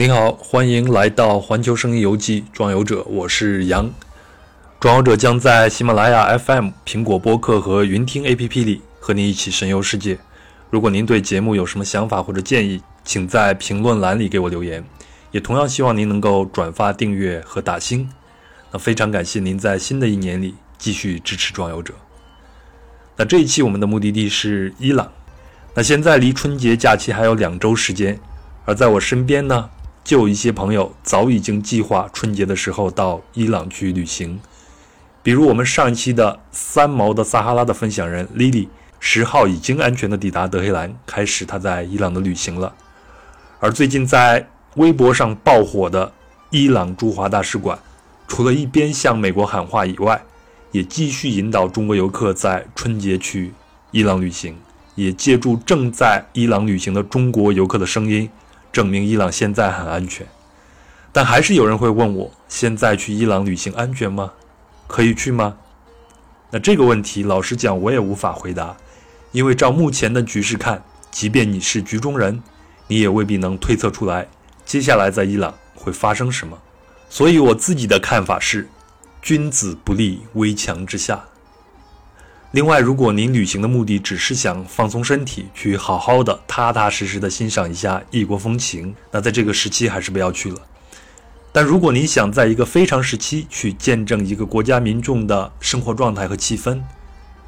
您好，欢迎来到环球声音游记壮游者，我是杨。壮游者将在喜马拉雅 FM、苹果播客和云听 APP 里和您一起神游世界。如果您对节目有什么想法或者建议，请在评论栏里给我留言。也同样希望您能够转发、订阅和打星。那非常感谢您在新的一年里继续支持壮游者。那这一期我们的目的地是伊朗。那现在离春节假期还有两周时间，而在我身边呢。就有一些朋友早已经计划春节的时候到伊朗去旅行，比如我们上一期的三毛的撒哈拉的分享人 Lily，十号已经安全的抵达德黑兰，开始他在伊朗的旅行了。而最近在微博上爆火的伊朗驻华大使馆，除了一边向美国喊话以外，也继续引导中国游客在春节去伊朗旅行，也借助正在伊朗旅行的中国游客的声音。证明伊朗现在很安全，但还是有人会问我：现在去伊朗旅行安全吗？可以去吗？那这个问题，老实讲，我也无法回答，因为照目前的局势看，即便你是局中人，你也未必能推测出来接下来在伊朗会发生什么。所以我自己的看法是：君子不立危墙之下。另外，如果您旅行的目的只是想放松身体，去好好的、踏踏实实的欣赏一下异国风情，那在这个时期还是不要去了。但如果你想在一个非常时期去见证一个国家民众的生活状态和气氛，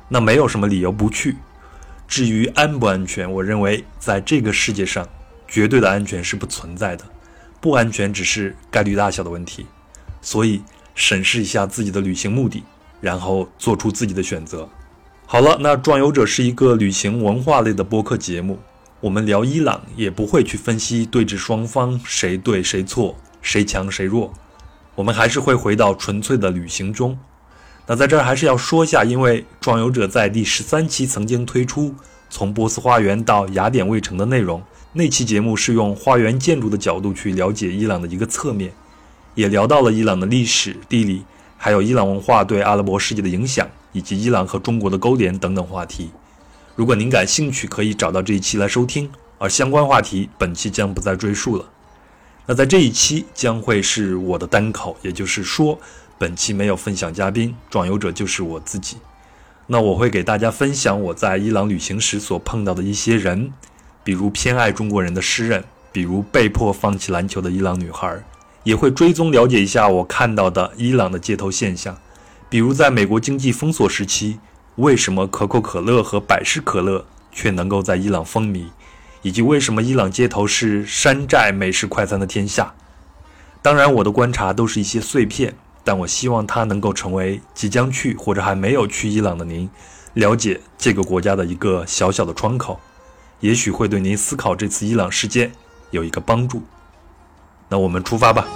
那没有什么理由不去。至于安不安全，我认为在这个世界上，绝对的安全是不存在的，不安全只是概率大小的问题。所以，审视一下自己的旅行目的，然后做出自己的选择。好了，那壮游者是一个旅行文化类的播客节目。我们聊伊朗，也不会去分析对峙双方谁对谁错，谁强谁弱。我们还是会回到纯粹的旅行中。那在这儿还是要说一下，因为壮游者在第十三期曾经推出从波斯花园到雅典卫城的内容，那期节目是用花园建筑的角度去了解伊朗的一个侧面，也聊到了伊朗的历史、地理，还有伊朗文化对阿拉伯世界的影响。以及伊朗和中国的勾连等等话题，如果您感兴趣，可以找到这一期来收听。而相关话题，本期将不再赘述了。那在这一期将会是我的单口，也就是说，本期没有分享嘉宾，壮游者就是我自己。那我会给大家分享我在伊朗旅行时所碰到的一些人，比如偏爱中国人的诗人，比如被迫放弃篮球的伊朗女孩，也会追踪了解一下我看到的伊朗的街头现象。比如，在美国经济封锁时期，为什么可口可乐和百事可乐却能够在伊朗风靡？以及为什么伊朗街头是山寨美式快餐的天下？当然，我的观察都是一些碎片，但我希望它能够成为即将去或者还没有去伊朗的您了解这个国家的一个小小的窗口，也许会对您思考这次伊朗事件有一个帮助。那我们出发吧。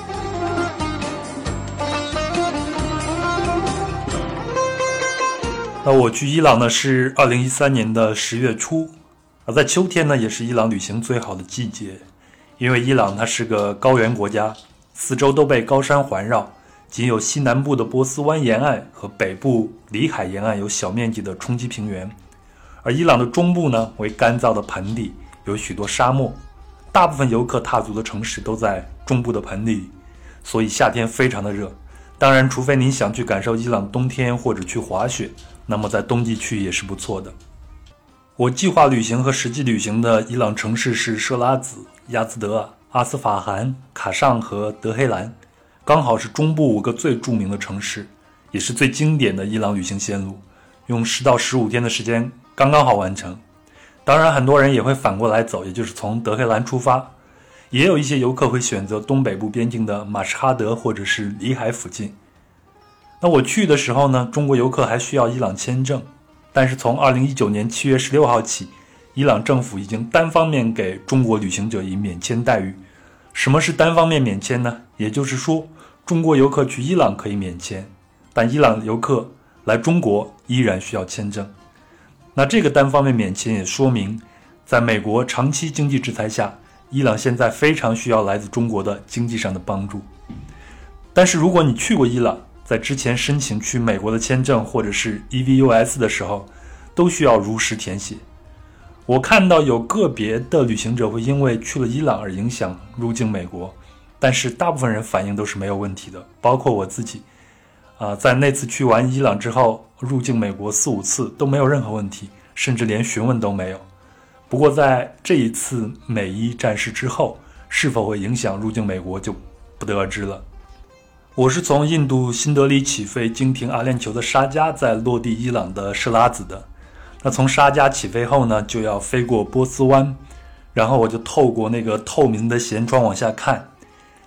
那我去伊朗呢，是二零一三年的十月初，而在秋天呢，也是伊朗旅行最好的季节，因为伊朗它是个高原国家，四周都被高山环绕，仅有西南部的波斯湾沿岸和北部里海沿岸有小面积的冲积平原，而伊朗的中部呢为干燥的盆地，有许多沙漠，大部分游客踏足的城市都在中部的盆地，所以夏天非常的热。当然，除非您想去感受伊朗冬天或者去滑雪。那么在冬季去也是不错的。我计划旅行和实际旅行的伊朗城市是设拉子、亚兹德、阿斯法罕、卡尚和德黑兰，刚好是中部五个最著名的城市，也是最经典的伊朗旅行线路，用十到十五天的时间刚刚好完成。当然，很多人也会反过来走，也就是从德黑兰出发，也有一些游客会选择东北部边境的马什哈德或者是里海附近。那我去的时候呢，中国游客还需要伊朗签证，但是从二零一九年七月十六号起，伊朗政府已经单方面给中国旅行者以免签待遇。什么是单方面免签呢？也就是说，中国游客去伊朗可以免签，但伊朗游客来中国依然需要签证。那这个单方面免签也说明，在美国长期经济制裁下，伊朗现在非常需要来自中国的经济上的帮助。但是如果你去过伊朗，在之前申请去美国的签证或者是 EVUS 的时候，都需要如实填写。我看到有个别的旅行者会因为去了伊朗而影响入境美国，但是大部分人反应都是没有问题的，包括我自己。啊，在那次去完伊朗之后，入境美国四五次都没有任何问题，甚至连询问都没有。不过在这一次美伊战事之后，是否会影响入境美国就不得而知了。我是从印度新德里起飞，经停阿联酋的沙加，再落地伊朗的设拉子的。那从沙加起飞后呢，就要飞过波斯湾，然后我就透过那个透明的舷窗往下看，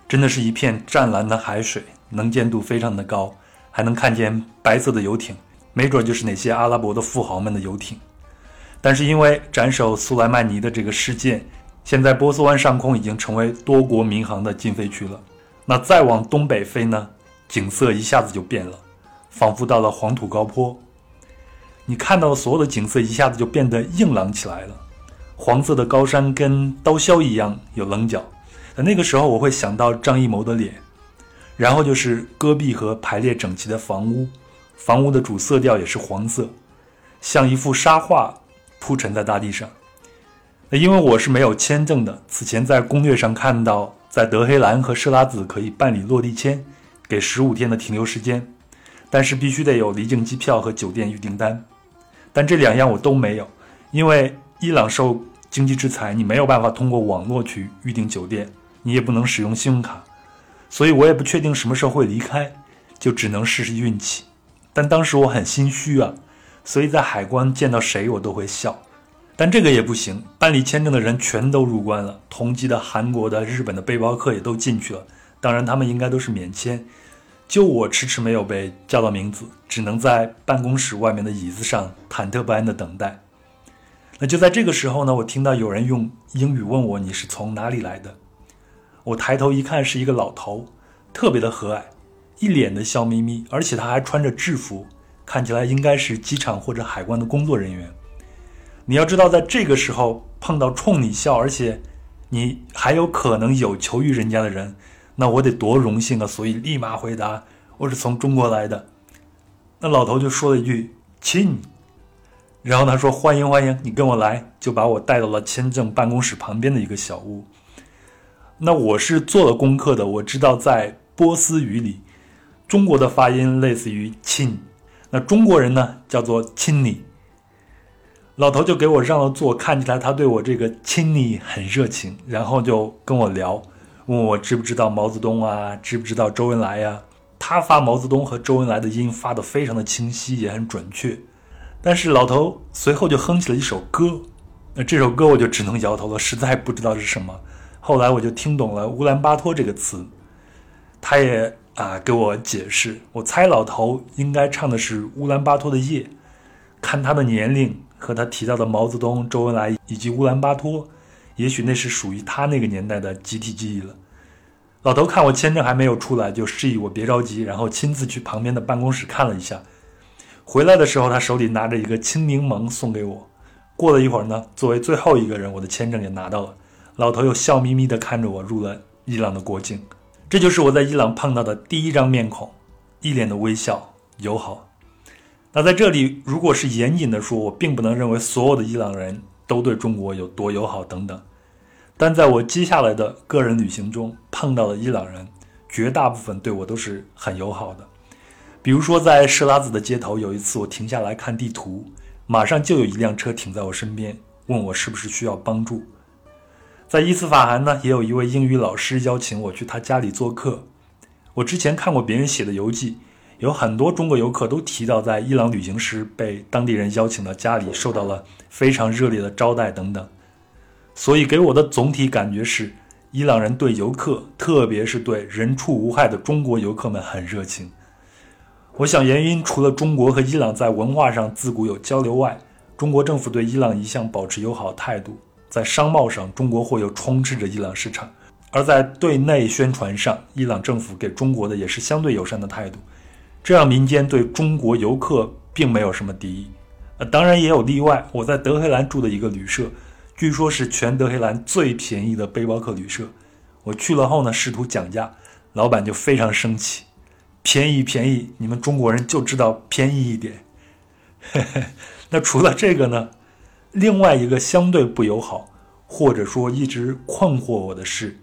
真的是一片湛蓝的海水，能见度非常的高。还能看见白色的游艇，没准就是那些阿拉伯的富豪们的游艇。但是因为斩首苏莱曼尼的这个事件，现在波斯湾上空已经成为多国民航的禁飞区了。那再往东北飞呢，景色一下子就变了，仿佛到了黄土高坡。你看到的所有的景色一下子就变得硬朗起来了，黄色的高山跟刀削一样有棱角。那个时候我会想到张艺谋的脸。然后就是戈壁和排列整齐的房屋，房屋的主色调也是黄色，像一幅沙画铺陈在大地上。那因为我是没有签证的，此前在攻略上看到，在德黑兰和设拉子可以办理落地签，给十五天的停留时间，但是必须得有离境机票和酒店预订单。但这两样我都没有，因为伊朗受经济制裁，你没有办法通过网络去预订酒店，你也不能使用信用卡。所以我也不确定什么时候会离开，就只能试试运气。但当时我很心虚啊，所以在海关见到谁我都会笑。但这个也不行，办理签证的人全都入关了，同机的韩国的、日本的背包客也都进去了。当然他们应该都是免签，就我迟迟没有被叫到名字，只能在办公室外面的椅子上忐忑不安地等待。那就在这个时候呢，我听到有人用英语问我：“你是从哪里来的？”我抬头一看，是一个老头，特别的和蔼，一脸的笑眯眯，而且他还穿着制服，看起来应该是机场或者海关的工作人员。你要知道，在这个时候碰到冲你笑，而且你还有可能有求于人家的人，那我得多荣幸啊！所以立马回答：“我是从中国来的。”那老头就说了一句：“亲。”然后他说：“欢迎欢迎，你跟我来。”就把我带到了签证办公室旁边的一个小屋。那我是做了功课的，我知道在波斯语里，中国的发音类似于“亲”，那中国人呢叫做“亲你”。老头就给我让了座，看起来他对我这个“亲昵”很热情，然后就跟我聊，问我知不知道毛泽东啊，知不知道周恩来呀？他发毛泽东和周恩来的音发的非常的清晰，也很准确。但是老头随后就哼起了一首歌，那这首歌我就只能摇头了，实在不知道是什么。后来我就听懂了乌兰巴托这个词，他也啊给我解释。我猜老头应该唱的是乌兰巴托的夜。看他的年龄和他提到的毛泽东、周恩来以及乌兰巴托，也许那是属于他那个年代的集体记忆了。老头看我签证还没有出来，就示意我别着急，然后亲自去旁边的办公室看了一下。回来的时候，他手里拿着一个青柠檬送给我。过了一会儿呢，作为最后一个人，我的签证也拿到了。老头又笑眯眯地看着我入了伊朗的国境，这就是我在伊朗碰到的第一张面孔，一脸的微笑友好。那在这里，如果是严谨的说，我并不能认为所有的伊朗人都对中国有多友好等等。但在我接下来的个人旅行中碰到的伊朗人，绝大部分对我都是很友好的。比如说在设拉子的街头，有一次我停下来看地图，马上就有一辆车停在我身边，问我是不是需要帮助。在伊斯法罕呢，也有一位英语老师邀请我去他家里做客。我之前看过别人写的游记，有很多中国游客都提到在伊朗旅行时被当地人邀请到家里，受到了非常热烈的招待等等。所以给我的总体感觉是，伊朗人对游客，特别是对人畜无害的中国游客们很热情。我想原因除了中国和伊朗在文化上自古有交流外，中国政府对伊朗一向保持友好态度。在商贸上，中国货又充斥着伊朗市场；而在对内宣传上，伊朗政府给中国的也是相对友善的态度，这让民间对中国游客并没有什么敌意。呃，当然也有例外。我在德黑兰住的一个旅社，据说是全德黑兰最便宜的背包客旅社。我去了后呢，试图讲价，老板就非常生气：“便宜便宜，你们中国人就知道便宜一点。”那除了这个呢？另外一个相对不友好，或者说一直困惑我的是，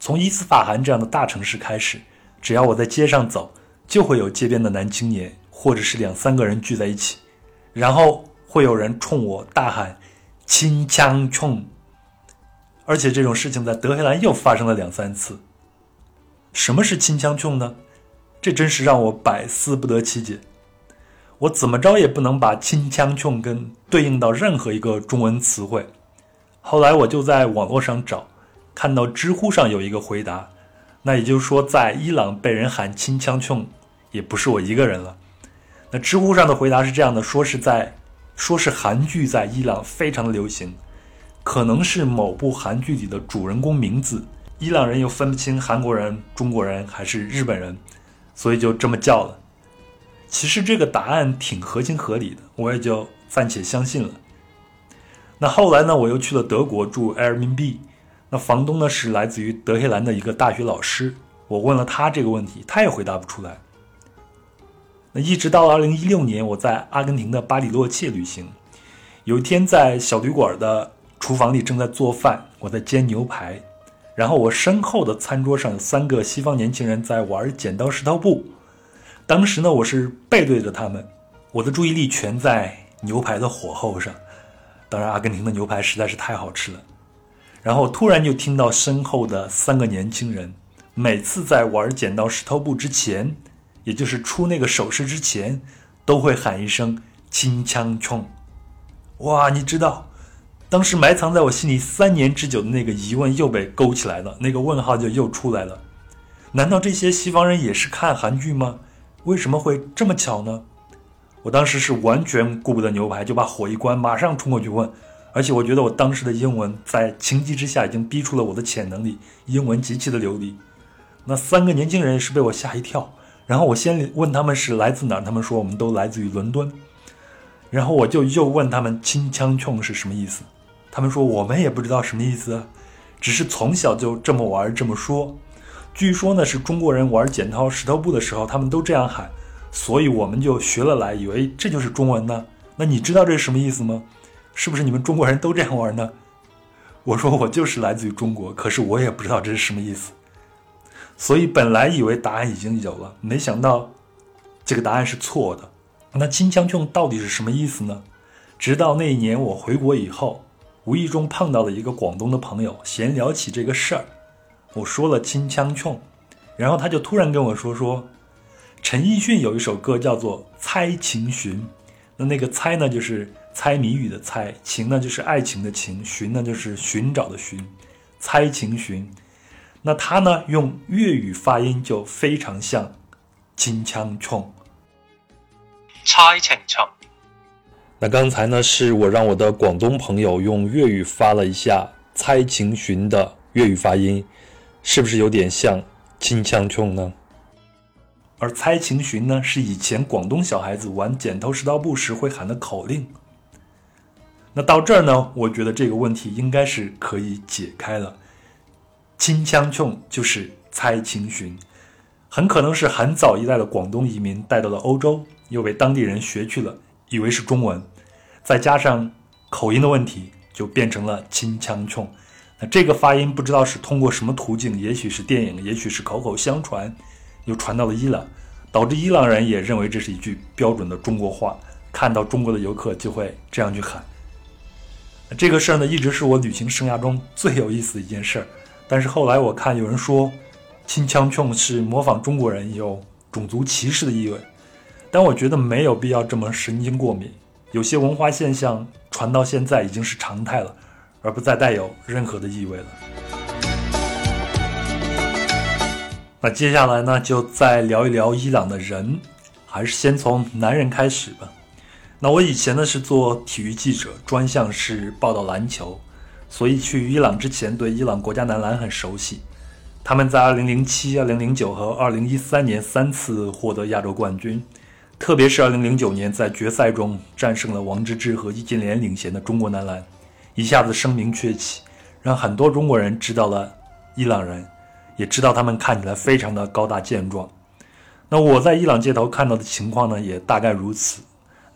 从伊斯法罕这样的大城市开始，只要我在街上走，就会有街边的男青年，或者是两三个人聚在一起，然后会有人冲我大喊“清枪冲”，而且这种事情在德黑兰又发生了两三次。什么是清枪冲呢？这真是让我百思不得其解。我怎么着也不能把清枪冲跟对应到任何一个中文词汇。后来我就在网络上找。看到知乎上有一个回答，那也就是说，在伊朗被人喊“清枪冲”，也不是我一个人了。那知乎上的回答是这样的：说是在，说是韩剧在伊朗非常的流行，可能是某部韩剧里的主人公名字，伊朗人又分不清韩国人、中国人还是日本人，所以就这么叫了。其实这个答案挺合情合理的，我也就暂且相信了。那后来呢，我又去了德国住 Airbnb。那房东呢是来自于德黑兰的一个大学老师，我问了他这个问题，他也回答不出来。那一直到二零一六年，我在阿根廷的巴里洛切旅行，有一天在小旅馆的厨房里正在做饭，我在煎牛排，然后我身后的餐桌上有三个西方年轻人在玩剪刀石头布，当时呢我是背对着他们，我的注意力全在牛排的火候上，当然阿根廷的牛排实在是太好吃了。然后突然就听到身后的三个年轻人，每次在玩剪刀石头布之前，也就是出那个手势之前，都会喊一声“清枪冲”。哇，你知道，当时埋藏在我心里三年之久的那个疑问又被勾起来了，那个问号就又出来了。难道这些西方人也是看韩剧吗？为什么会这么巧呢？我当时是完全顾不得牛排，就把火一关，马上冲过去问。而且我觉得我当时的英文在情急之下已经逼出了我的潜能力，英文极其的流利。那三个年轻人是被我吓一跳，然后我先问他们是来自哪，他们说我们都来自于伦敦。然后我就又问他们“清枪冲”是什么意思，他们说我们也不知道什么意思，只是从小就这么玩这么说。据说呢是中国人玩剪刀石头布的时候他们都这样喊，所以我们就学了来，以为这就是中文呢。那你知道这是什么意思吗？是不是你们中国人都这样玩呢？我说我就是来自于中国，可是我也不知道这是什么意思。所以本来以为答案已经有了，没想到这个答案是错的。那“金枪冲”到底是什么意思呢？直到那一年我回国以后，无意中碰到了一个广东的朋友，闲聊起这个事儿，我说了“金枪冲”，然后他就突然跟我说说，陈奕迅有一首歌叫做《猜情寻》，那那个“猜”呢，就是。猜谜语的猜，情呢就是爱情的情，寻呢就是寻找的寻，猜情寻。那它呢用粤语发音就非常像金枪冲，猜情冲。那刚才呢是我让我的广东朋友用粤语发了一下猜情寻的粤语发音，是不是有点像金枪冲呢？而猜情寻呢是以前广东小孩子玩剪头石头布时会喊的口令。那到这儿呢，我觉得这个问题应该是可以解开了。清腔穷就是猜情寻，很可能是很早一代的广东移民带到了欧洲，又被当地人学去了，以为是中文，再加上口音的问题，就变成了清腔穷。那这个发音不知道是通过什么途径，也许是电影，也许是口口相传，又传到了伊朗，导致伊朗人也认为这是一句标准的中国话，看到中国的游客就会这样去喊。这个事儿呢，一直是我旅行生涯中最有意思的一件事儿。但是后来我看有人说，清枪冲是模仿中国人，有种族歧视的意味。但我觉得没有必要这么神经过敏。有些文化现象传到现在已经是常态了，而不再带有任何的意味了。那接下来呢，就再聊一聊伊朗的人，还是先从男人开始吧。那我以前呢是做体育记者，专项是报道篮球，所以去伊朗之前对伊朗国家男篮很熟悉。他们在2007、2009和2013年三次获得亚洲冠军，特别是2009年在决赛中战胜了王治郅和易建联领衔的中国男篮，一下子声名鹊起，让很多中国人知道了伊朗人，也知道他们看起来非常的高大健壮。那我在伊朗街头看到的情况呢，也大概如此。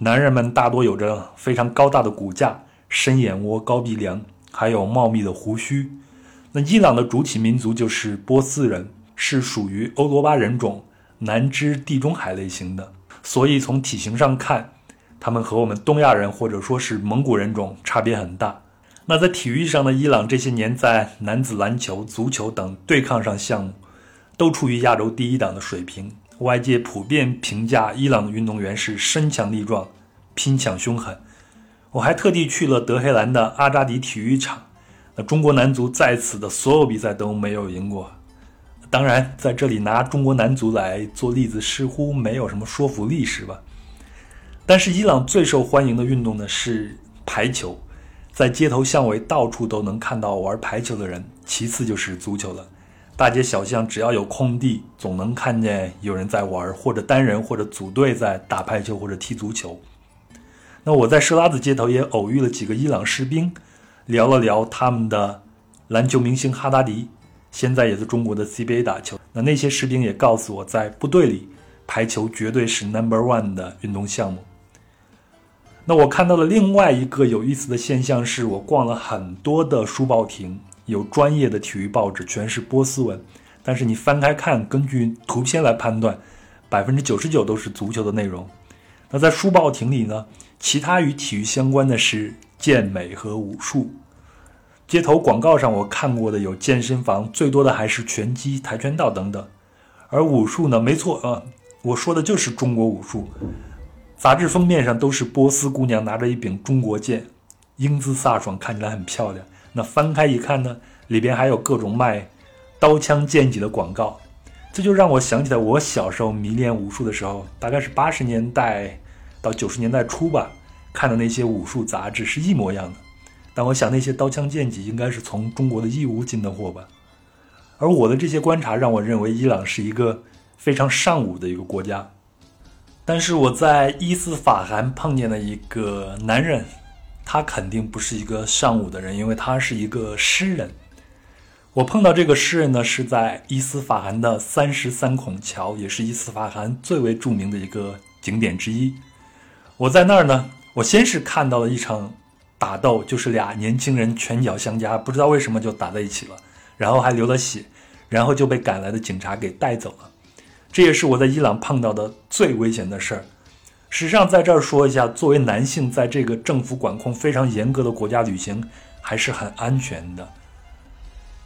男人们大多有着非常高大的骨架、深眼窝、高鼻梁，还有茂密的胡须。那伊朗的主体民族就是波斯人，是属于欧罗巴人种南支地中海类型的，所以从体型上看，他们和我们东亚人或者说是蒙古人种差别很大。那在体育上呢，伊朗这些年在男子篮球、足球等对抗上项目，都处于亚洲第一档的水平。外界普遍评价伊朗的运动员是身强力壮、拼抢凶狠。我还特地去了德黑兰的阿扎迪体育场。那中国男足在此的所有比赛都没有赢过。当然，在这里拿中国男足来做例子，似乎没有什么说服力，是吧？但是伊朗最受欢迎的运动呢是排球，在街头巷尾到处都能看到玩排球的人。其次就是足球了，大街小巷只要有空地，总能看见有人在玩，或者单人或者组队在打排球或者踢足球。那我在设拉子街头也偶遇了几个伊朗士兵，聊了聊他们的篮球明星哈达迪。现在也在中国的 CBA 打球。那那些士兵也告诉我，在部队里，排球绝对是 Number One 的运动项目。那我看到了另外一个有意思的现象，是我逛了很多的书报亭，有专业的体育报纸，全是波斯文。但是你翻开看，根据图片来判断，百分之九十九都是足球的内容。那在书报亭里呢，其他与体育相关的是健美和武术。街头广告上我看过的有健身房，最多的还是拳击、跆拳道等等。而武术呢？没错啊，我说的就是中国武术。杂志封面上都是波斯姑娘拿着一柄中国剑，英姿飒爽，看起来很漂亮。那翻开一看呢，里边还有各种卖刀枪剑戟的广告，这就让我想起来我小时候迷恋武术的时候，大概是八十年代到九十年代初吧，看的那些武术杂志是一模一样的。但我想，那些刀枪剑戟应该是从中国的义乌进的货吧。而我的这些观察让我认为，伊朗是一个非常尚武的一个国家。但是我在伊斯法罕碰见了一个男人，他肯定不是一个尚武的人，因为他是一个诗人。我碰到这个诗人呢，是在伊斯法罕的三十三孔桥，也是伊斯法罕最为著名的一个景点之一。我在那儿呢，我先是看到了一场。打斗就是俩年轻人拳脚相加，不知道为什么就打在一起了，然后还流了血，然后就被赶来的警察给带走了。这也是我在伊朗碰到的最危险的事儿。实际上，在这儿说一下，作为男性，在这个政府管控非常严格的国家旅行还是很安全的。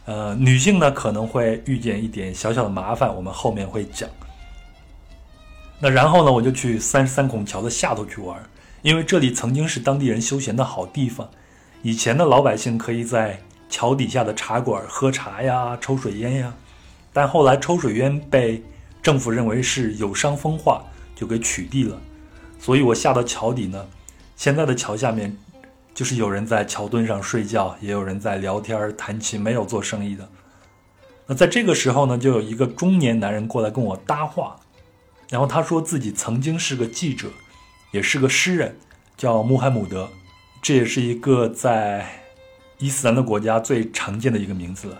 呃，女性呢可能会遇见一点小小的麻烦，我们后面会讲。那然后呢，我就去三十三孔桥的下头去玩。因为这里曾经是当地人休闲的好地方，以前的老百姓可以在桥底下的茶馆喝茶呀、抽水烟呀，但后来抽水烟被政府认为是有伤风化，就给取缔了。所以我下到桥底呢，现在的桥下面就是有人在桥墩上睡觉，也有人在聊天弹琴，没有做生意的。那在这个时候呢，就有一个中年男人过来跟我搭话，然后他说自己曾经是个记者。也是个诗人，叫穆罕默德，这也是一个在伊斯兰的国家最常见的一个名字。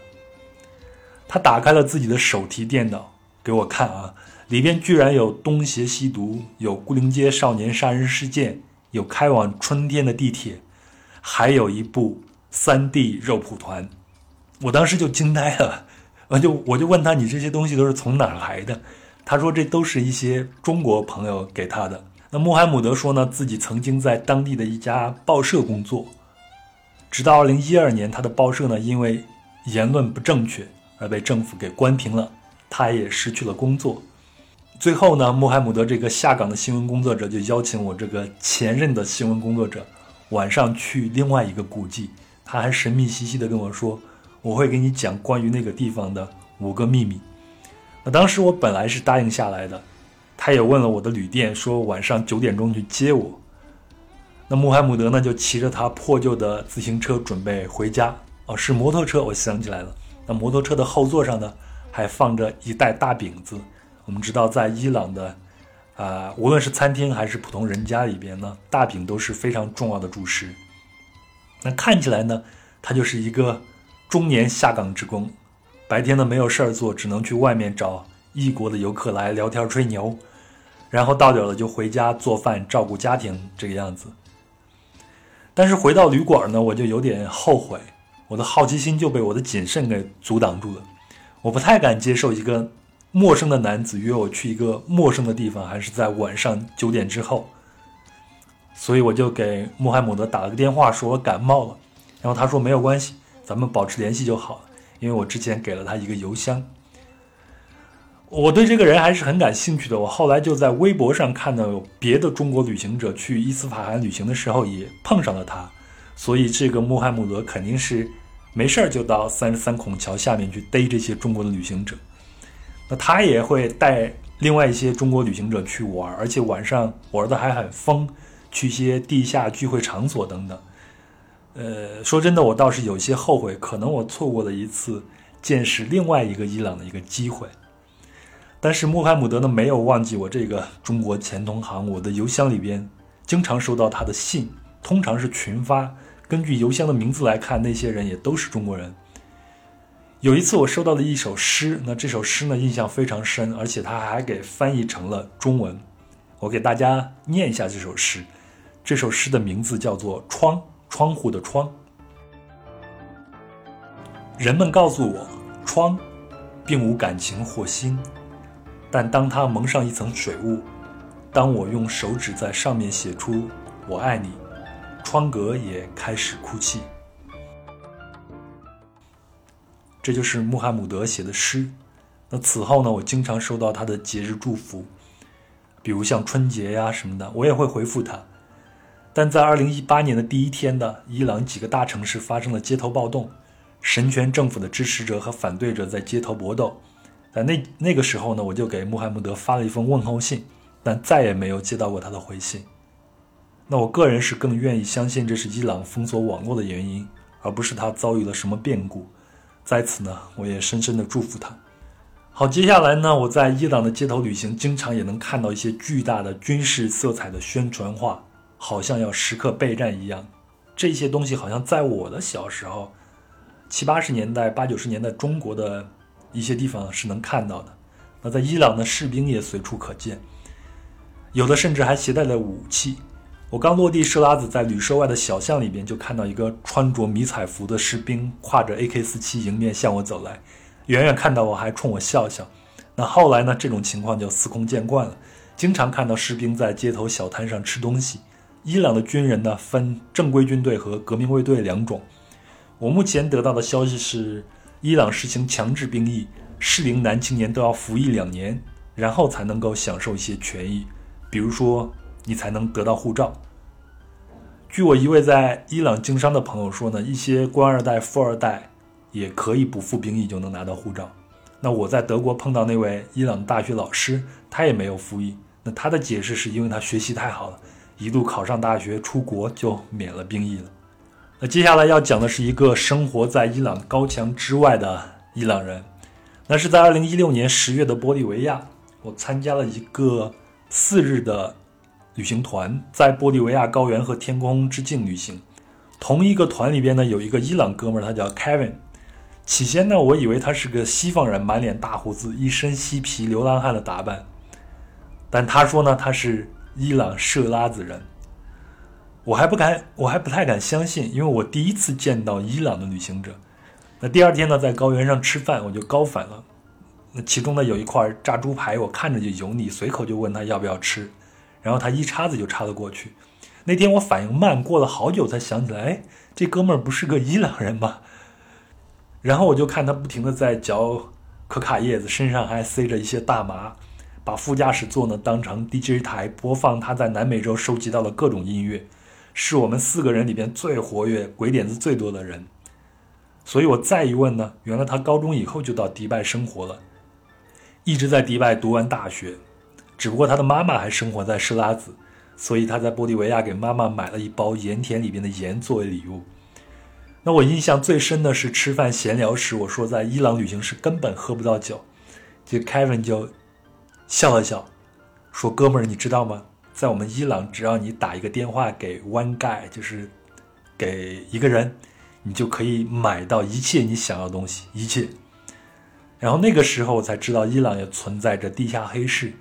他打开了自己的手提电脑给我看啊，里边居然有《东邪西毒》，有《牯岭街少年杀人事件》，有开往春天的地铁，还有一部三 D 肉蒲团。我当时就惊呆了，我就我就问他：“你这些东西都是从哪儿来的？”他说：“这都是一些中国朋友给他的。”那穆罕默德说呢，自己曾经在当地的一家报社工作，直到二零一二年，他的报社呢因为言论不正确而被政府给关停了，他也失去了工作。最后呢，穆罕默德这个下岗的新闻工作者就邀请我这个前任的新闻工作者晚上去另外一个古迹，他还神秘兮兮的跟我说，我会给你讲关于那个地方的五个秘密。那当时我本来是答应下来的。他也问了我的旅店，说晚上九点钟去接我。那穆罕默德呢，就骑着他破旧的自行车准备回家。哦，是摩托车，我想起来了。那摩托车的后座上呢，还放着一袋大饼子。我们知道，在伊朗的，啊，无论是餐厅还是普通人家里边呢，大饼都是非常重要的主食。那看起来呢，他就是一个中年下岗职工，白天呢没有事儿做，只能去外面找。异国的游客来聊天吹牛，然后到点了就回家做饭照顾家庭这个样子。但是回到旅馆呢，我就有点后悔。我的好奇心就被我的谨慎给阻挡住了。我不太敢接受一个陌生的男子约我去一个陌生的地方，还是在晚上九点之后。所以我就给穆罕默德打了个电话，说我感冒了。然后他说没有关系，咱们保持联系就好了。因为我之前给了他一个邮箱。我对这个人还是很感兴趣的。我后来就在微博上看到有别的中国旅行者去伊斯法罕旅行的时候也碰上了他，所以这个穆罕默德肯定是没事儿就到三十三孔桥下面去逮这些中国的旅行者。那他也会带另外一些中国旅行者去玩，而且晚上玩的还很疯，去一些地下聚会场所等等。呃，说真的，我倒是有些后悔，可能我错过了一次见识另外一个伊朗的一个机会。但是穆罕默德呢，没有忘记我这个中国前同行。我的邮箱里边经常收到他的信，通常是群发。根据邮箱的名字来看，那些人也都是中国人。有一次我收到了一首诗，那这首诗呢印象非常深，而且他还给翻译成了中文。我给大家念一下这首诗。这首诗的名字叫做《窗》，窗户的窗。人们告诉我，窗并无感情或心。但当它蒙上一层水雾，当我用手指在上面写出“我爱你”，窗格也开始哭泣。这就是穆罕默德写的诗。那此后呢，我经常收到他的节日祝福，比如像春节呀什么的，我也会回复他。但在二零一八年的第一天呢，伊朗几个大城市发生了街头暴动，神权政府的支持者和反对者在街头搏斗。在那那个时候呢，我就给穆罕默德发了一封问候信，但再也没有接到过他的回信。那我个人是更愿意相信这是伊朗封锁网络的原因，而不是他遭遇了什么变故。在此呢，我也深深的祝福他。好，接下来呢，我在伊朗的街头旅行，经常也能看到一些巨大的军事色彩的宣传画，好像要时刻备战一样。这些东西好像在我的小时候，七八十年代、八九十年代中国的。一些地方是能看到的，那在伊朗的士兵也随处可见，有的甚至还携带了武器。我刚落地设拉子，在旅社外的小巷里边就看到一个穿着迷彩服的士兵，挎着 AK-47 迎面向我走来，远远看到我还冲我笑笑。那后来呢？这种情况就司空见惯了，经常看到士兵在街头小摊上吃东西。伊朗的军人呢，分正规军队和革命卫队两种。我目前得到的消息是。伊朗实行强制兵役，适龄男青年都要服役两年，然后才能够享受一些权益，比如说你才能得到护照。据我一位在伊朗经商的朋友说呢，一些官二代、富二代也可以不服兵役就能拿到护照。那我在德国碰到那位伊朗大学老师，他也没有服役。那他的解释是因为他学习太好了，一路考上大学，出国就免了兵役了。那接下来要讲的是一个生活在伊朗高墙之外的伊朗人。那是在二零一六年十月的玻利维亚，我参加了一个四日的旅行团，在玻利维亚高原和天空之境旅行。同一个团里边呢，有一个伊朗哥们儿，他叫 Kevin。起先呢，我以为他是个西方人，满脸大胡子，一身西皮流浪汉的打扮。但他说呢，他是伊朗设拉子人。我还不敢，我还不太敢相信，因为我第一次见到伊朗的旅行者。那第二天呢，在高原上吃饭，我就高反了。那其中呢，有一块炸猪排，我看着就油腻，随口就问他要不要吃，然后他一叉子就插了过去。那天我反应慢，过了好久才想起来，哎，这哥们儿不是个伊朗人吗？然后我就看他不停的在嚼可卡叶子，身上还塞着一些大麻，把副驾驶座呢当成 DJ 台，播放他在南美洲收集到的各种音乐。是我们四个人里边最活跃、鬼点子最多的人，所以我再一问呢，原来他高中以后就到迪拜生活了，一直在迪拜读完大学，只不过他的妈妈还生活在施拉子，所以他在玻利维亚给妈妈买了一包盐田里边的盐作为礼物。那我印象最深的是吃饭闲聊时，我说在伊朗旅行时根本喝不到酒，这 Kevin 就笑了笑，说：“哥们儿，你知道吗？”在我们伊朗，只要你打一个电话给 One Guy，就是给一个人，你就可以买到一切你想要的东西，一切。然后那个时候我才知道，伊朗也存在着地下黑市，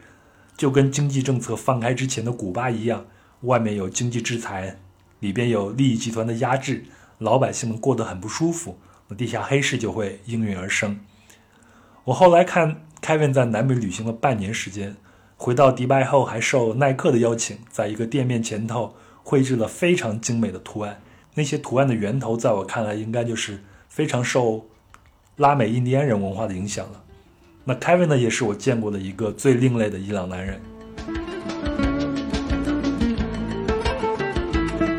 就跟经济政策放开之前的古巴一样，外面有经济制裁，里边有利益集团的压制，老百姓们过得很不舒服，那地下黑市就会应运而生。我后来看 Kevin 在南美旅行了半年时间，回到迪拜后还受耐克的邀请，在一个店面前头绘制了非常精美的图案。那些图案的源头，在我看来，应该就是非常受拉美印第安人文化的影响了。那 Kevin 呢，也是我见过的一个最另类的伊朗男人。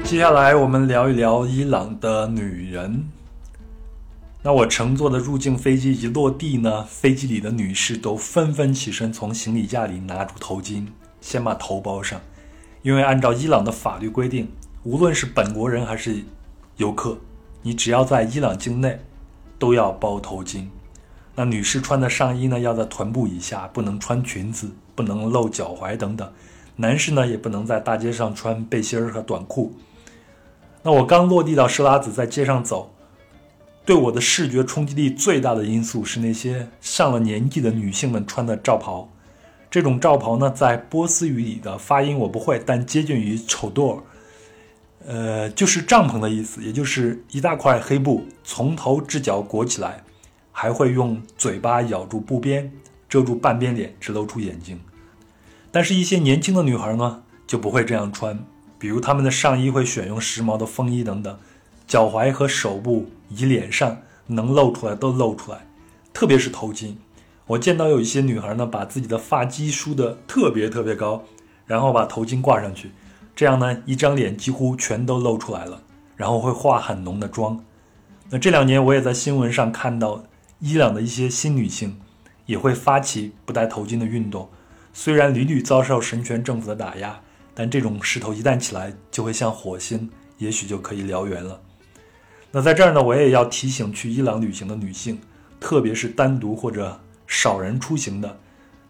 接下来我们聊一聊伊朗的女人。那我乘坐的入境飞机一落地呢，飞机里的女士都纷纷起身，从行李架里拿出头巾，先把头包上，因为按照伊朗的法律规定。无论是本国人还是游客，你只要在伊朗境内，都要包头巾。那女士穿的上衣呢，要在臀部以下，不能穿裙子，不能露脚踝等等。男士呢，也不能在大街上穿背心儿和短裤。那我刚落地到设拉子，在街上走，对我的视觉冲击力最大的因素是那些上了年纪的女性们穿的罩袍。这种罩袍呢，在波斯语里的发音我不会，但接近于丑垛。呃，就是帐篷的意思，也就是一大块黑布从头至脚裹起来，还会用嘴巴咬住布边，遮住半边脸，只露出眼睛。但是，一些年轻的女孩呢，就不会这样穿，比如她们的上衣会选用时髦的风衣等等，脚踝和手部以及脸上能露出来都露出来，特别是头巾。我见到有一些女孩呢，把自己的发髻梳得特别特别高，然后把头巾挂上去。这样呢，一张脸几乎全都露出来了，然后会化很浓的妆。那这两年我也在新闻上看到，伊朗的一些新女性也会发起不戴头巾的运动。虽然屡屡遭受神权政府的打压，但这种势头一旦起来，就会像火星，也许就可以燎原了。那在这儿呢，我也要提醒去伊朗旅行的女性，特别是单独或者少人出行的，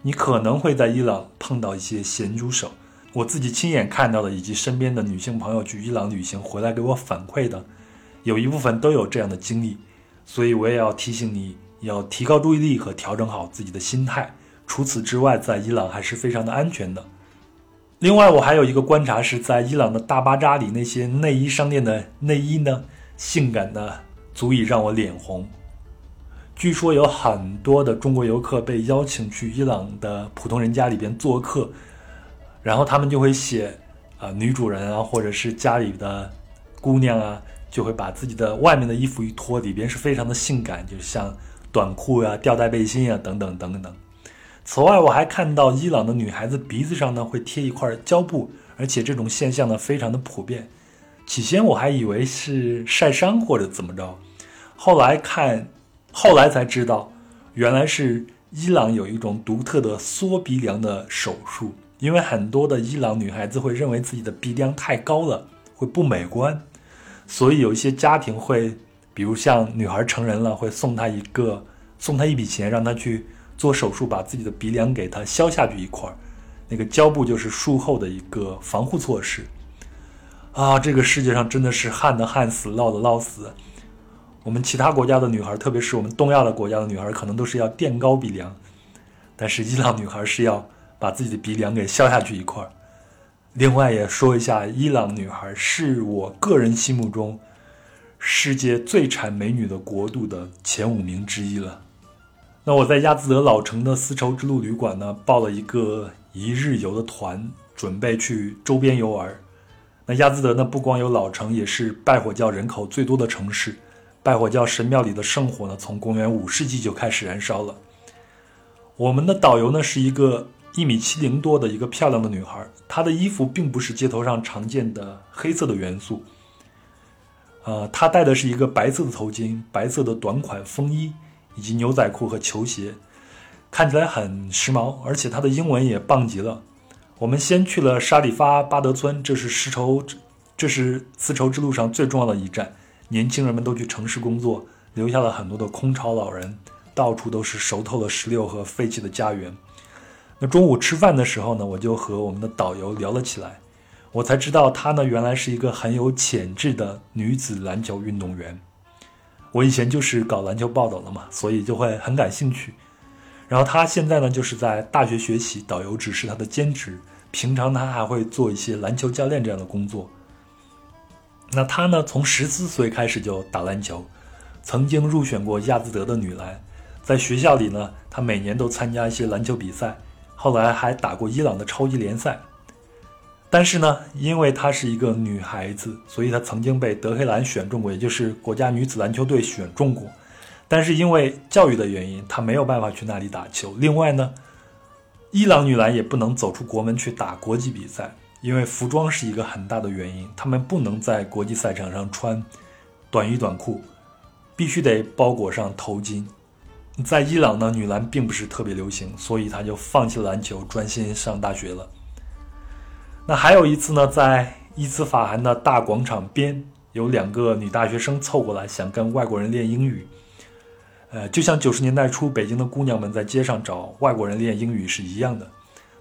你可能会在伊朗碰到一些咸猪手。我自己亲眼看到的，以及身边的女性朋友去伊朗旅行回来给我反馈的，有一部分都有这样的经历，所以我也要提醒你，要提高注意力和调整好自己的心态。除此之外，在伊朗还是非常的安全的。另外，我还有一个观察是在伊朗的大巴扎里，那些内衣商店的内衣呢，性感的足以让我脸红。据说有很多的中国游客被邀请去伊朗的普通人家里边做客。然后他们就会写，啊，女主人啊，或者是家里的姑娘啊，就会把自己的外面的衣服一脱，里边是非常的性感，就像短裤呀、吊带背心呀等等等等。此外，我还看到伊朗的女孩子鼻子上呢会贴一块胶布，而且这种现象呢非常的普遍。起先我还以为是晒伤或者怎么着，后来看，后来才知道，原来是伊朗有一种独特的缩鼻梁的手术。因为很多的伊朗女孩子会认为自己的鼻梁太高了，会不美观，所以有一些家庭会，比如像女孩成人了，会送她一个，送她一笔钱，让她去做手术，把自己的鼻梁给她削下去一块儿，那个胶布就是术后的一个防护措施。啊，这个世界上真的是旱的旱死，涝的涝死。我们其他国家的女孩，特别是我们东亚的国家的女孩，可能都是要垫高鼻梁，但是伊朗女孩是要。把自己的鼻梁给削下去一块儿。另外也说一下，伊朗女孩是我个人心目中世界最产美女的国度的前五名之一了。那我在亚兹德老城的丝绸之路旅馆呢，报了一个一日游的团，准备去周边游玩。那亚兹德呢，不光有老城，也是拜火教人口最多的城市。拜火教神庙里的圣火呢，从公元五世纪就开始燃烧了。我们的导游呢，是一个。一米七零多的一个漂亮的女孩，她的衣服并不是街头上常见的黑色的元素。呃，她戴的是一个白色的头巾、白色的短款风衣以及牛仔裤和球鞋，看起来很时髦，而且她的英文也棒极了。我们先去了沙里发巴德村，这是丝绸，这是丝绸之路上最重要的一站。年轻人们都去城市工作，留下了很多的空巢老人，到处都是熟透的石榴和废弃的家园。那中午吃饭的时候呢，我就和我们的导游聊了起来，我才知道她呢原来是一个很有潜质的女子篮球运动员。我以前就是搞篮球报道的嘛，所以就会很感兴趣。然后她现在呢就是在大学学习，导游只是她的兼职，平常她还会做一些篮球教练这样的工作。那她呢，从十四岁开始就打篮球，曾经入选过亚兹德的女篮。在学校里呢，她每年都参加一些篮球比赛，后来还打过伊朗的超级联赛。但是呢，因为她是一个女孩子，所以她曾经被德黑兰选中过，也就是国家女子篮球队选中过。但是因为教育的原因，她没有办法去那里打球。另外呢，伊朗女篮也不能走出国门去打国际比赛。因为服装是一个很大的原因，她们不能在国际赛场上穿短衣短裤，必须得包裹上头巾。在伊朗呢，女篮并不是特别流行，所以他就放弃了篮球，专心上大学了。那还有一次呢，在伊斯法罕的大广场边，有两个女大学生凑过来，想跟外国人练英语。呃，就像九十年代初北京的姑娘们在街上找外国人练英语是一样的。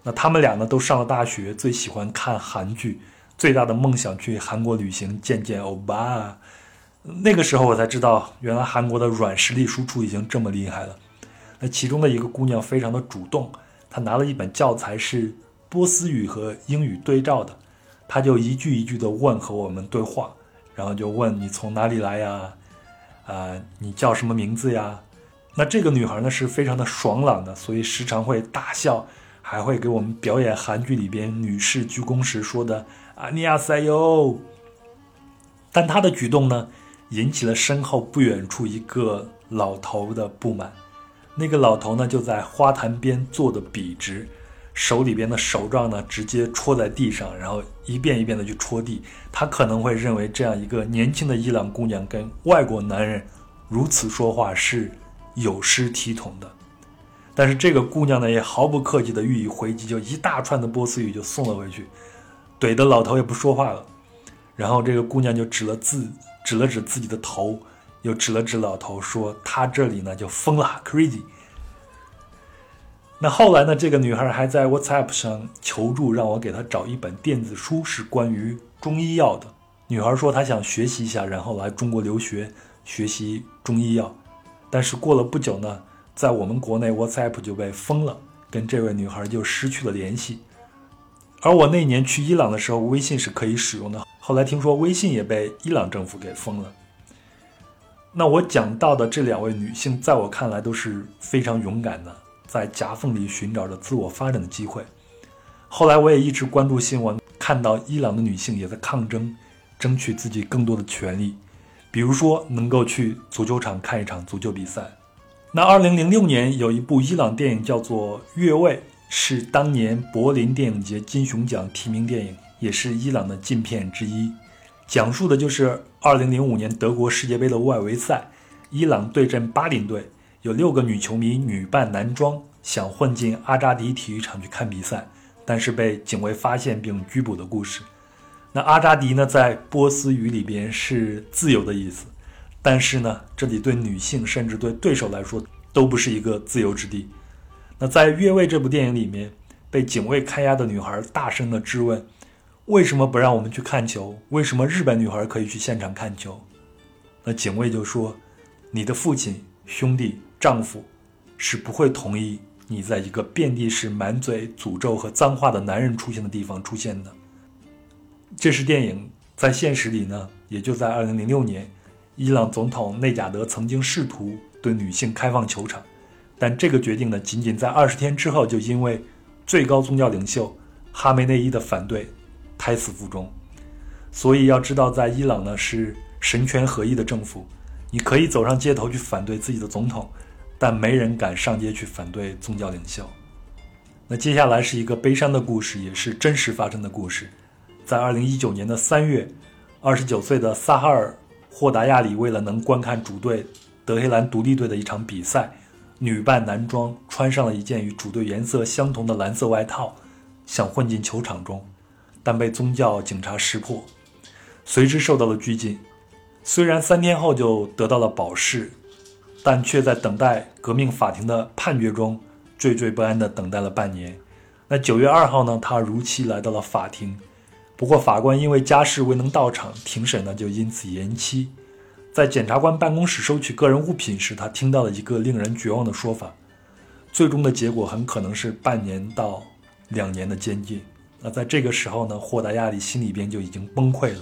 那他们俩呢，都上了大学，最喜欢看韩剧，最大的梦想去韩国旅行见见欧巴。那个时候我才知道，原来韩国的软实力输出已经这么厉害了。那其中的一个姑娘非常的主动，她拿了一本教材是波斯语和英语对照的，她就一句一句的问和我们对话，然后就问你从哪里来呀？啊，你叫什么名字呀？那这个女孩呢是非常的爽朗的，所以时常会大笑。还会给我们表演韩剧里边女士鞠躬时说的“啊尼亚塞哟”，但她的举动呢，引起了身后不远处一个老头的不满。那个老头呢，就在花坛边坐的笔直，手里边的手杖呢，直接戳在地上，然后一遍一遍的去戳地。他可能会认为这样一个年轻的伊朗姑娘跟外国男人如此说话是有失体统的。但是这个姑娘呢，也毫不客气地予以回击，就一大串的波斯语就送了回去，怼的老头也不说话了。然后这个姑娘就指了自指了指自己的头，又指了指老头，说他这里呢就疯了，crazy。那后来呢，这个女孩还在 WhatsApp 上求助，让我给她找一本电子书，是关于中医药的。女孩说她想学习一下，然后来中国留学学习中医药。但是过了不久呢。在我们国内，WhatsApp 就被封了，跟这位女孩就失去了联系。而我那年去伊朗的时候，微信是可以使用的。后来听说微信也被伊朗政府给封了。那我讲到的这两位女性，在我看来都是非常勇敢的，在夹缝里寻找着自我发展的机会。后来我也一直关注新闻，看到伊朗的女性也在抗争，争取自己更多的权利，比如说能够去足球场看一场足球比赛。那二零零六年有一部伊朗电影叫做《越位》，是当年柏林电影节金熊奖提名电影，也是伊朗的禁片之一。讲述的就是二零零五年德国世界杯的外围赛，伊朗对阵巴林队，有六个女球迷女扮男装，想混进阿扎迪体育场去看比赛，但是被警卫发现并拘捕的故事。那阿扎迪呢，在波斯语里边是自由的意思。但是呢，这里对女性甚至对对手来说都不是一个自由之地。那在《越位》这部电影里面，被警卫看押的女孩大声的质问：“为什么不让我们去看球？为什么日本女孩可以去现场看球？”那警卫就说：“你的父亲、兄弟、丈夫是不会同意你在一个遍地是满嘴诅咒和脏话的男人出现的地方出现的。”这是电影，在现实里呢，也就在2006年。伊朗总统内贾德曾经试图对女性开放球场，但这个决定呢，仅仅在二十天之后就因为最高宗教领袖哈梅内伊的反对胎死腹中。所以要知道，在伊朗呢是神权合一的政府，你可以走上街头去反对自己的总统，但没人敢上街去反对宗教领袖。那接下来是一个悲伤的故事，也是真实发生的故事。在二零一九年的三月，二十九岁的萨哈尔。霍达亚里为了能观看主队德黑兰独立队的一场比赛，女扮男装，穿上了一件与主队颜色相同的蓝色外套，想混进球场中，但被宗教警察识破，随之受到了拘禁。虽然三天后就得到了保释，但却在等待革命法庭的判决中惴惴不安地等待了半年。那九月二号呢？他如期来到了法庭。不过，法官因为家事未能到场，庭审呢就因此延期。在检察官办公室收取个人物品时，他听到了一个令人绝望的说法：最终的结果很可能是半年到两年的监禁。那在这个时候呢，霍达亚里心里边就已经崩溃了。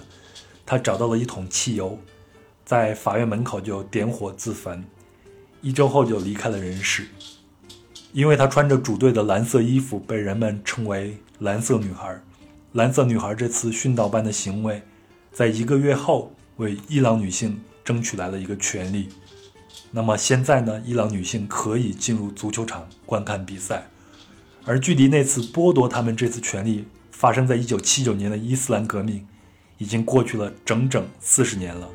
他找到了一桶汽油，在法院门口就点火自焚，一周后就离开了人世。因为她穿着主队的蓝色衣服，被人们称为“蓝色女孩”。蓝色女孩这次殉道般的行为，在一个月后为伊朗女性争取来了一个权利。那么现在呢？伊朗女性可以进入足球场观看比赛，而距离那次剥夺他们这次权利发生在一九七九年的伊斯兰革命，已经过去了整整四十年了。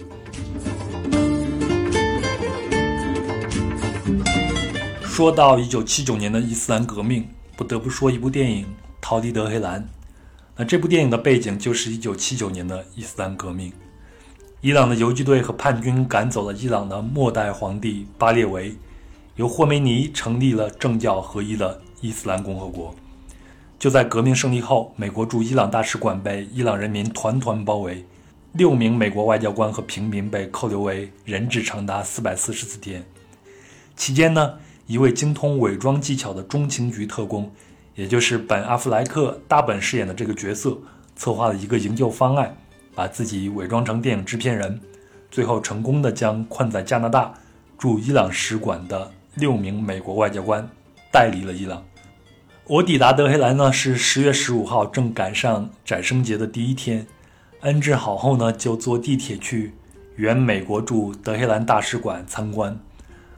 说到一九七九年的伊斯兰革命，不得不说一部电影《逃离德黑兰》。那这部电影的背景就是一九七九年的伊斯兰革命。伊朗的游击队和叛军赶走了伊朗的末代皇帝巴列维，由霍梅尼成立了政教合一的伊斯兰共和国。就在革命胜利后，美国驻伊朗大使馆被伊朗人民团团包围，六名美国外交官和平民被扣留为人质长达四百四十四天。期间呢？一位精通伪装技巧的中情局特工，也就是本·阿弗莱克大本饰演的这个角色，策划了一个营救方案，把自己伪装成电影制片人，最后成功的将困在加拿大驻伊朗使馆的六名美国外交官带离了伊朗。我抵达德黑兰呢是十月十五号，正赶上宰生节的第一天，安置好后呢，就坐地铁去原美国驻德黑兰大使馆参观。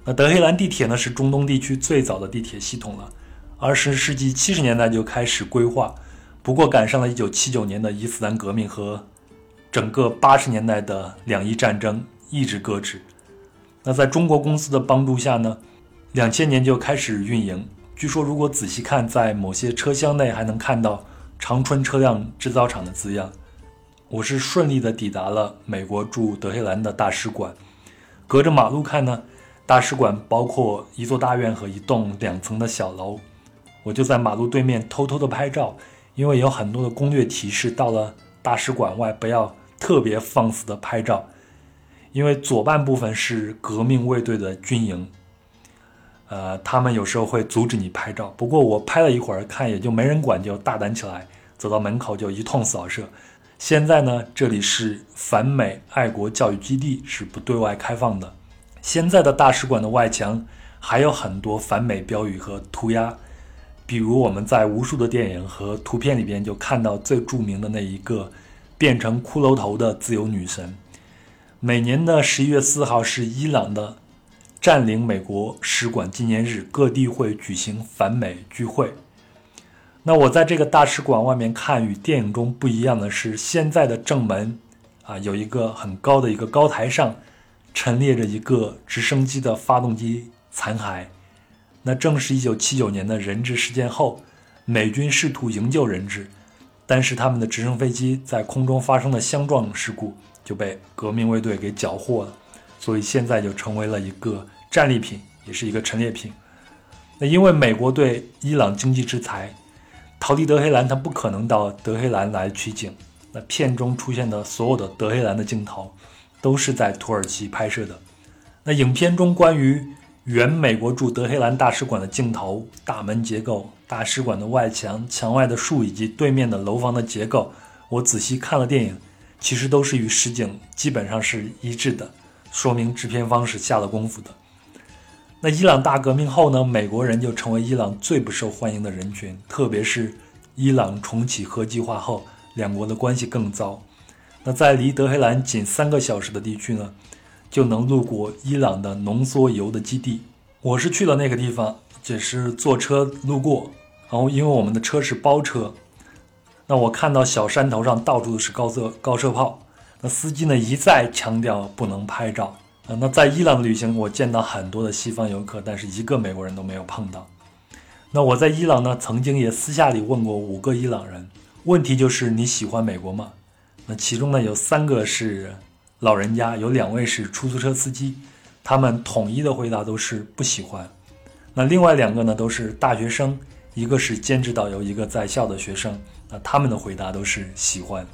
那德黑兰地铁呢，是中东地区最早的地铁系统了，二十世纪七十年代就开始规划，不过赶上了一九七九年的伊斯兰革命和整个八十年代的两伊战争，一直搁置。那在中国公司的帮助下呢，两千年就开始运营。据说如果仔细看，在某些车厢内还能看到长春车辆制造厂的字样。我是顺利的抵达了美国驻德黑兰的大使馆，隔着马路看呢。大使馆包括一座大院和一栋两层的小楼，我就在马路对面偷偷的拍照，因为有很多的攻略提示，到了大使馆外不要特别放肆的拍照，因为左半部分是革命卫队的军营，呃，他们有时候会阻止你拍照。不过我拍了一会儿，看也就没人管，就大胆起来，走到门口就一通扫射。现在呢，这里是反美爱国教育基地，是不对外开放的。现在的大使馆的外墙还有很多反美标语和涂鸦，比如我们在无数的电影和图片里边就看到最著名的那一个变成骷髅头的自由女神。每年的十一月四号是伊朗的占领美国使馆纪念日，各地会举行反美聚会。那我在这个大使馆外面看，与电影中不一样的是，现在的正门啊有一个很高的一个高台上。陈列着一个直升机的发动机残骸，那正是一九七九年的人质事件后，美军试图营救人质，但是他们的直升飞机在空中发生的相撞事故就被革命卫队给缴获了，所以现在就成为了一个战利品，也是一个陈列品。那因为美国对伊朗经济制裁，逃离德黑兰他不可能到德黑兰来取景，那片中出现的所有的德黑兰的镜头。都是在土耳其拍摄的。那影片中关于原美国驻德黑兰大使馆的镜头、大门结构、大使馆的外墙、墙外的树以及对面的楼房的结构，我仔细看了电影，其实都是与实景基本上是一致的，说明制片方是下了功夫的。那伊朗大革命后呢？美国人就成为伊朗最不受欢迎的人群，特别是伊朗重启核计划后，两国的关系更糟。那在离德黑兰仅三个小时的地区呢，就能路过伊朗的浓缩铀的基地。我是去了那个地方，只是坐车路过。然后因为我们的车是包车，那我看到小山头上到处都是高射高射炮。那司机呢一再强调不能拍照。啊，那在伊朗的旅行，我见到很多的西方游客，但是一个美国人都没有碰到。那我在伊朗呢，曾经也私下里问过五个伊朗人，问题就是你喜欢美国吗？那其中呢，有三个是老人家，有两位是出租车司机，他们统一的回答都是不喜欢。那另外两个呢，都是大学生，一个是兼职导游，一个在校的学生。那他们的回答都是喜欢。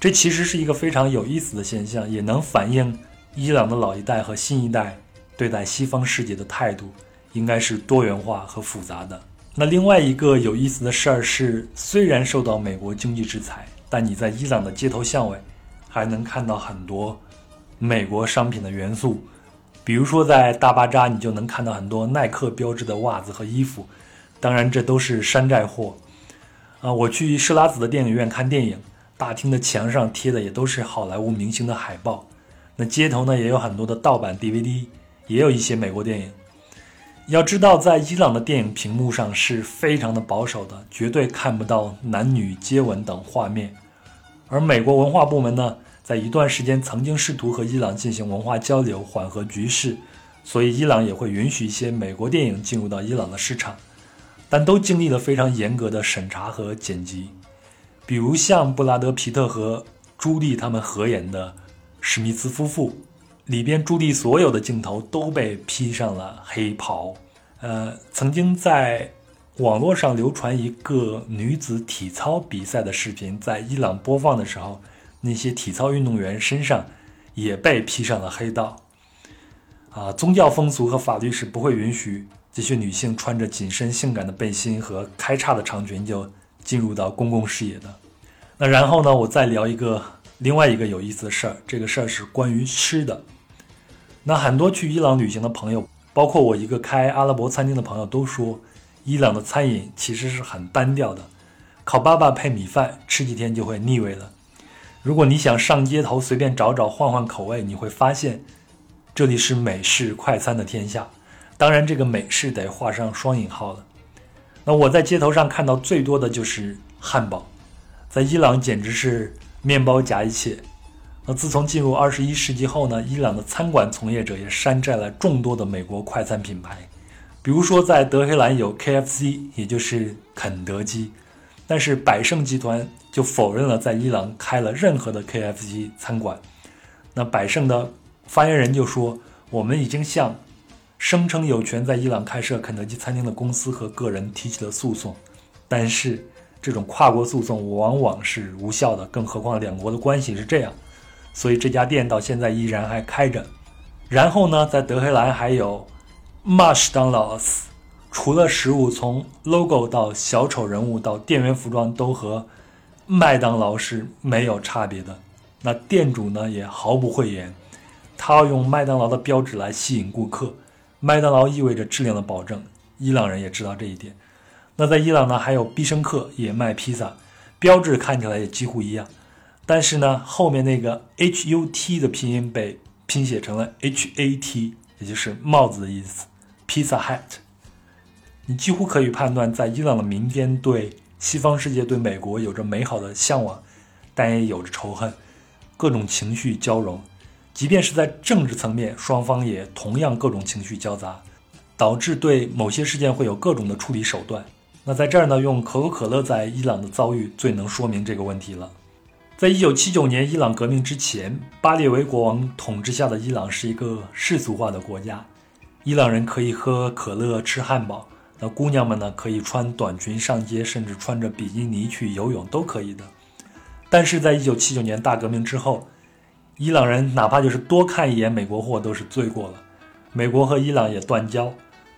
这其实是一个非常有意思的现象，也能反映伊朗的老一代和新一代对待西方世界的态度，应该是多元化和复杂的。那另外一个有意思的事儿是，虽然受到美国经济制裁。但你在伊朗的街头巷尾，还能看到很多美国商品的元素。比如说，在大巴扎，你就能看到很多耐克标志的袜子和衣服。当然，这都是山寨货。啊，我去施拉子的电影院看电影，大厅的墙上贴的也都是好莱坞明星的海报。那街头呢，也有很多的盗版 DVD，也有一些美国电影。要知道，在伊朗的电影屏幕上是非常的保守的，绝对看不到男女接吻等画面。而美国文化部门呢，在一段时间曾经试图和伊朗进行文化交流，缓和局势，所以伊朗也会允许一些美国电影进入到伊朗的市场。但都经历了非常严格的审查和剪辑，比如像布拉德·皮特和朱莉他们合演的《史密斯夫妇》，里边朱莉所有的镜头都被披上了黑袍。呃，曾经在网络上流传一个女子体操比赛的视频，在伊朗播放的时候，那些体操运动员身上也被披上了黑道。啊，宗教风俗和法律是不会允许。这些女性穿着紧身性感的背心和开叉的长裙就进入到公共视野的。那然后呢，我再聊一个另外一个有意思的事儿。这个事儿是关于吃的。那很多去伊朗旅行的朋友，包括我一个开阿拉伯餐厅的朋友，都说伊朗的餐饮其实是很单调的，烤粑粑配米饭，吃几天就会腻味了。如果你想上街头随便找找换换口味，你会发现这里是美式快餐的天下。当然，这个美式得画上双引号了。那我在街头上看到最多的就是汉堡，在伊朗简直是面包夹一切。那自从进入二十一世纪后呢，伊朗的餐馆从业者也山寨了众多的美国快餐品牌，比如说在德黑兰有 KFC，也就是肯德基，但是百胜集团就否认了在伊朗开了任何的 KFC 餐馆。那百胜的发言人就说：“我们已经向。”声称有权在伊朗开设肯德基餐厅的公司和个人提起了诉讼，但是这种跨国诉讼往往是无效的，更何况两国的关系是这样，所以这家店到现在依然还开着。然后呢，在德黑兰还有麦当劳，除了食物，从 logo 到小丑人物到店员服装都和麦当劳是没有差别的。那店主呢也毫不讳言，他要用麦当劳的标志来吸引顾客。麦当劳意味着质量的保证，伊朗人也知道这一点。那在伊朗呢，还有必胜客也卖披萨，标志看起来也几乎一样，但是呢，后面那个 H U T 的拼音被拼写成了 H A T，也就是帽子的意思，Pizza Hat。你几乎可以判断，在伊朗的民间对西方世界、对美国有着美好的向往，但也有着仇恨，各种情绪交融。即便是在政治层面，双方也同样各种情绪交杂，导致对某些事件会有各种的处理手段。那在这儿呢，用可口可乐在伊朗的遭遇最能说明这个问题了。在一九七九年伊朗革命之前，巴列维国王统治下的伊朗是一个世俗化的国家，伊朗人可以喝可乐、吃汉堡，那姑娘们呢可以穿短裙上街，甚至穿着比基尼去游泳都可以的。但是在一九七九年大革命之后，伊朗人哪怕就是多看一眼美国货都是罪过了，美国和伊朗也断交。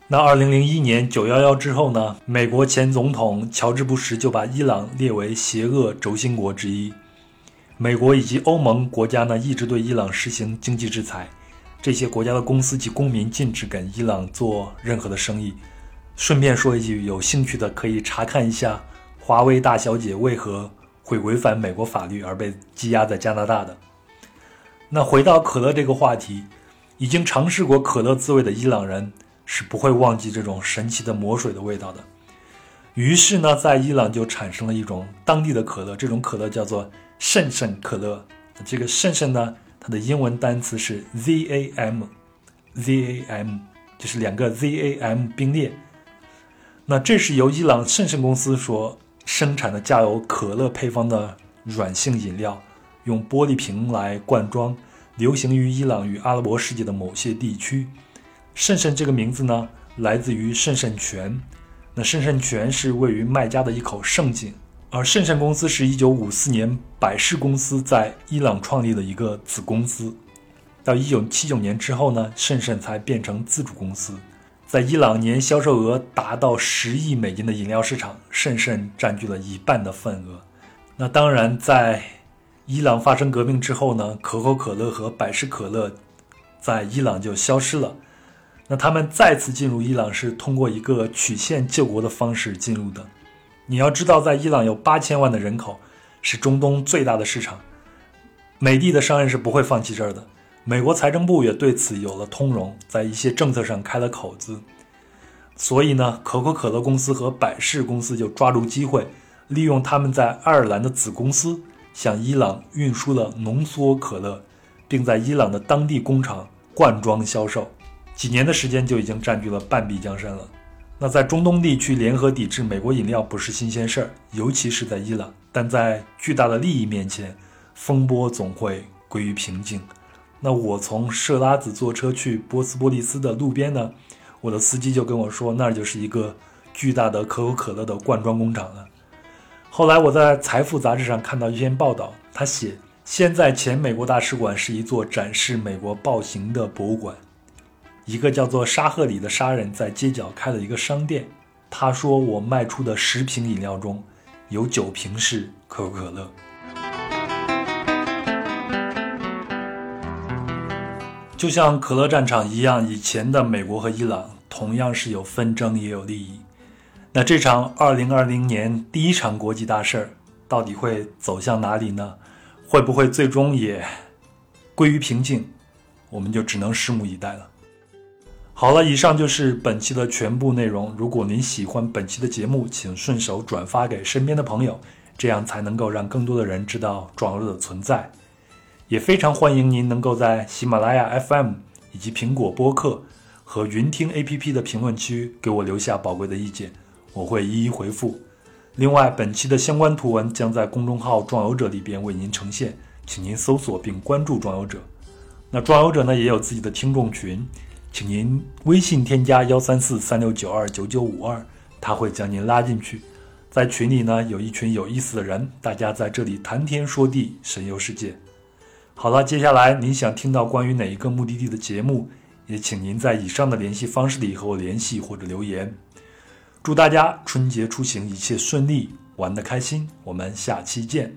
那二零零一年九幺幺之后呢？美国前总统乔治布什就把伊朗列为邪恶轴心国之一。美国以及欧盟国家呢一直对伊朗实行经济制裁，这些国家的公司及公民禁止跟伊朗做任何的生意。顺便说一句，有兴趣的可以查看一下华为大小姐为何会违反美国法律而被羁押在加拿大的。那回到可乐这个话题，已经尝试过可乐滋味的伊朗人是不会忘记这种神奇的魔水的味道的。于是呢，在伊朗就产生了一种当地的可乐，这种可乐叫做圣圣可乐。这个圣圣呢，它的英文单词是 ZAM，ZAM 就是两个 ZAM 并列。那这是由伊朗圣圣公司所生产的加有可乐配方的软性饮料。用玻璃瓶来灌装，流行于伊朗与阿拉伯世界的某些地区。圣圣这个名字呢，来自于圣圣泉。那圣圣泉是位于麦加的一口圣井，而圣圣公司是一九五四年百事公司在伊朗创立的一个子公司。到一九七九年之后呢，圣圣才变成自主公司。在伊朗年销售额达到十亿美金的饮料市场，圣圣占据了一半的份额。那当然在。伊朗发生革命之后呢，可口可乐和百事可乐在伊朗就消失了。那他们再次进入伊朗是通过一个曲线救国的方式进入的。你要知道，在伊朗有八千万的人口，是中东最大的市场。美帝的商人是不会放弃这儿的。美国财政部也对此有了通融，在一些政策上开了口子。所以呢，可口可乐公司和百事公司就抓住机会，利用他们在爱尔兰的子公司。向伊朗运输了浓缩可乐，并在伊朗的当地工厂灌装销售，几年的时间就已经占据了半壁江山了。那在中东地区联合抵制美国饮料不是新鲜事儿，尤其是在伊朗。但在巨大的利益面前，风波总会归于平静。那我从设拉子坐车去波斯波利斯的路边呢，我的司机就跟我说，那就是一个巨大的可口可乐的灌装工厂了。后来我在《财富》杂志上看到一篇报道，他写现在前美国大使馆是一座展示美国暴行的博物馆。一个叫做沙赫里的商人在街角开了一个商店。他说：“我卖出的十瓶饮料中有九瓶是可口可乐。”就像可乐战场一样，以前的美国和伊朗同样是有纷争也有利益。那这场二零二零年第一场国际大事儿，到底会走向哪里呢？会不会最终也归于平静？我们就只能拭目以待了。好了，以上就是本期的全部内容。如果您喜欢本期的节目，请顺手转发给身边的朋友，这样才能够让更多的人知道壮游者的存在。也非常欢迎您能够在喜马拉雅 FM 以及苹果播客和云听 APP 的评论区给我留下宝贵的意见。我会一一回复。另外，本期的相关图文将在公众号“壮游者”里边为您呈现，请您搜索并关注“壮游者”。那壮游者呢也有自己的听众群，请您微信添加幺三四三六九二九九五二，他会将您拉进去。在群里呢有一群有意思的人，大家在这里谈天说地，神游世界。好了，接下来您想听到关于哪一个目的地的节目，也请您在以上的联系方式里和我联系或者留言。祝大家春节出行一切顺利，玩的开心。我们下期见。